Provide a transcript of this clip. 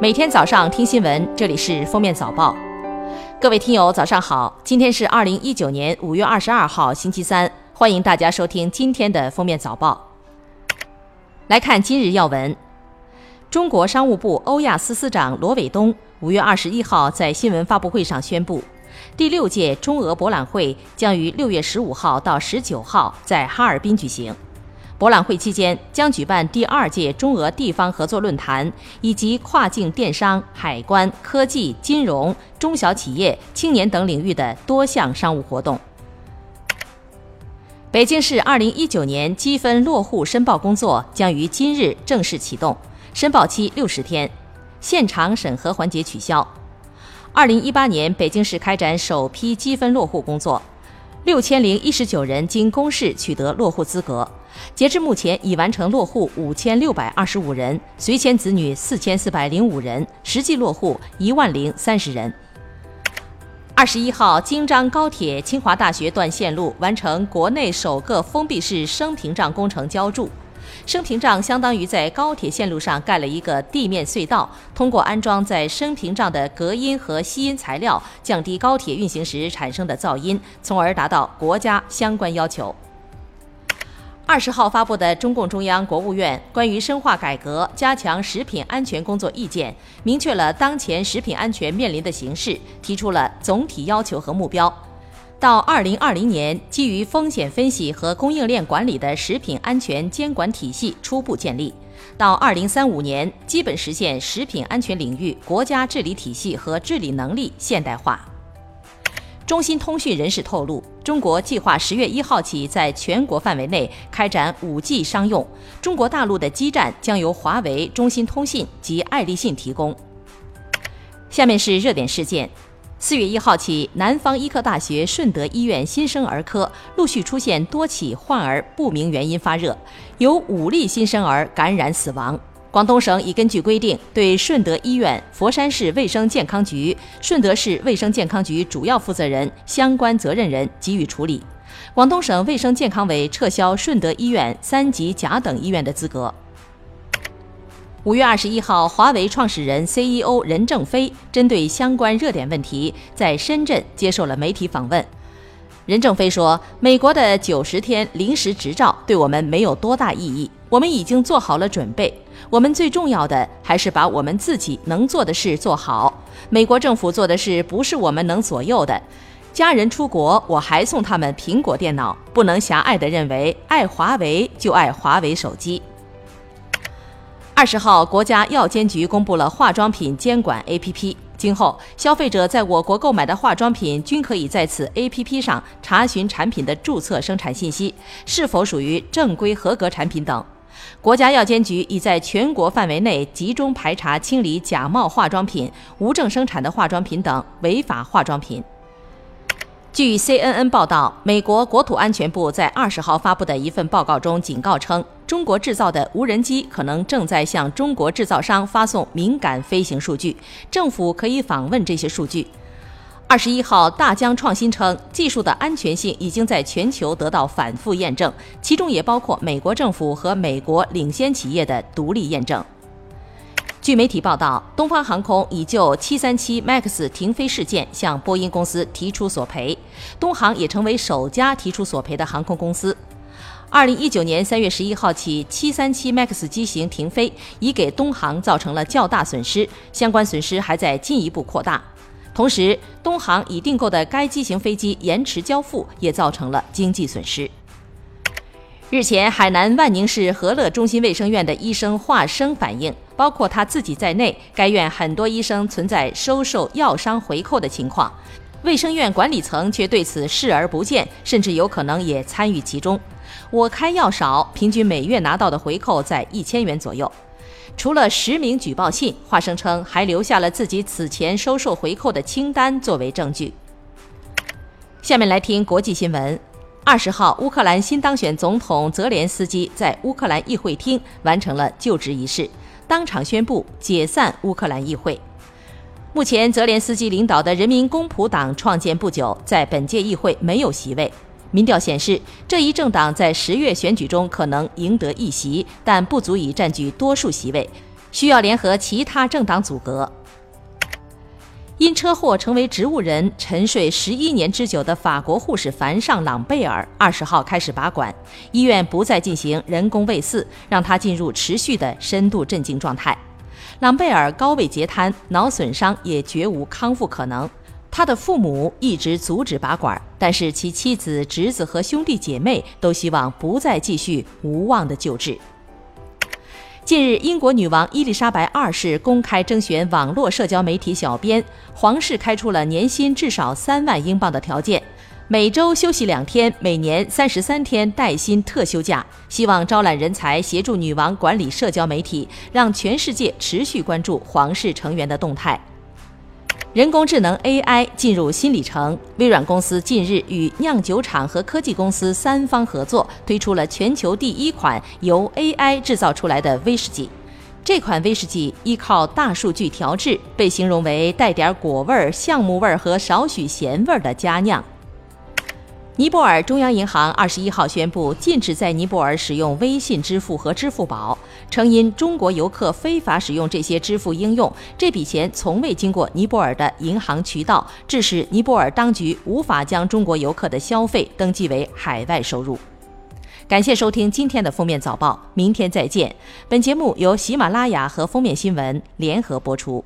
每天早上听新闻，这里是封面早报。各位听友，早上好！今天是二零一九年五月二十二号，星期三。欢迎大家收听今天的封面早报。来看今日要闻：中国商务部欧亚司司长罗伟东五月二十一号在新闻发布会上宣布，第六届中俄博览会将于六月十五号到十九号在哈尔滨举行。博览会期间将举办第二届中俄地方合作论坛，以及跨境电商、海关、科技、金融、中小企业、青年等领域的多项商务活动。北京市2019年积分落户申报工作将于今日正式启动，申报期六十天，现场审核环节取消。2018年，北京市开展首批积分落户工作，六千零一十九人经公示取得落户资格。截至目前，已完成落户五千六百二十五人，随迁子女四千四百零五人，实际落户一万零三十人。二十一号，京张高铁清华大学段线路完成国内首个封闭式升屏障工程浇筑。升屏障相当于在高铁线路上盖了一个地面隧道，通过安装在升屏障的隔音和吸音材料，降低高铁运行时产生的噪音，从而达到国家相关要求。二十号发布的中共中央、国务院关于深化改革、加强食品安全工作意见，明确了当前食品安全面临的形势，提出了总体要求和目标。到二零二零年，基于风险分析和供应链管理的食品安全监管体系初步建立；到二零三五年，基本实现食品安全领域国家治理体系和治理能力现代化。中兴通讯人士透露，中国计划十月一号起在全国范围内开展五 G 商用。中国大陆的基站将由华为、中兴通信及爱立信提供。下面是热点事件：四月一号起，南方医科大学顺德医院新生儿科陆续出现多起患儿不明原因发热，有五例新生儿感染死亡。广东省已根据规定，对顺德医院、佛山市卫生健康局、顺德市卫生健康局主要负责人、相关责任人给予处理。广东省卫生健康委撤销顺德医院三级甲等医院的资格。五月二十一号，华为创始人、CEO 任正非针对相关热点问题，在深圳接受了媒体访问。任正非说：“美国的九十天临时执照对我们没有多大意义，我们已经做好了准备。我们最重要的还是把我们自己能做的事做好。美国政府做的事不是我们能左右的。家人出国，我还送他们苹果电脑，不能狭隘地认为爱华为就爱华为手机。”二十号，国家药监局公布了化妆品监管 APP。今后，消费者在我国购买的化妆品均可以在此 APP 上查询产品的注册生产信息，是否属于正规合格产品等。国家药监局已在全国范围内集中排查清理假冒化妆品、无证生产的化妆品等违法化妆品。据 CNN 报道，美国国土安全部在二十号发布的一份报告中警告称，中国制造的无人机可能正在向中国制造商发送敏感飞行数据，政府可以访问这些数据。二十一号，大疆创新称，技术的安全性已经在全球得到反复验证，其中也包括美国政府和美国领先企业的独立验证。据媒体报道，东方航空已就737 MAX 停飞事件向波音公司提出索赔，东航也成为首家提出索赔的航空公司。2019年3月11号起，737 MAX 机型停飞已给东航造成了较大损失，相关损失还在进一步扩大。同时，东航已订购的该机型飞机延迟交付，也造成了经济损失。日前，海南万宁市和乐中心卫生院的医生华生反映。包括他自己在内，该院很多医生存在收受药商回扣的情况，卫生院管理层却对此视而不见，甚至有可能也参与其中。我开药少，平均每月拿到的回扣在一千元左右。除了实名举报信，华声称还留下了自己此前收受回扣的清单作为证据。下面来听国际新闻。二十号，乌克兰新当选总统泽连斯基在乌克兰议会厅完成了就职仪式。当场宣布解散乌克兰议会。目前，泽连斯基领导的人民公仆党创建不久，在本届议会没有席位。民调显示，这一政党在十月选举中可能赢得一席，但不足以占据多数席位。需要联合其他政党组阁。因车祸成为植物人、沉睡十一年之久的法国护士凡尚·朗贝尔，二十号开始拔管，医院不再进行人工喂饲，让他进入持续的深度镇静状态。朗贝尔高位截瘫，脑损伤也绝无康复可能。他的父母一直阻止拔管，但是其妻子、侄子和兄弟姐妹都希望不再继续无望的救治。近日，英国女王伊丽莎白二世公开征选网络社交媒体小编，皇室开出了年薪至少三万英镑的条件，每周休息两天，每年三十三天带薪特休假，希望招揽人才，协助女王管理社交媒体，让全世界持续关注皇室成员的动态。人工智能 AI 进入新里程。微软公司近日与酿酒厂和科技公司三方合作，推出了全球第一款由 AI 制造出来的威士忌。这款威士忌依靠大数据调制，被形容为带点果味、橡木味和少许咸味的佳酿。尼泊尔中央银行二十一号宣布禁止在尼泊尔使用微信支付和支付宝，称因中国游客非法使用这些支付应用，这笔钱从未经过尼泊尔的银行渠道，致使尼泊尔当局无法将中国游客的消费登记为海外收入。感谢收听今天的封面早报，明天再见。本节目由喜马拉雅和封面新闻联合播出。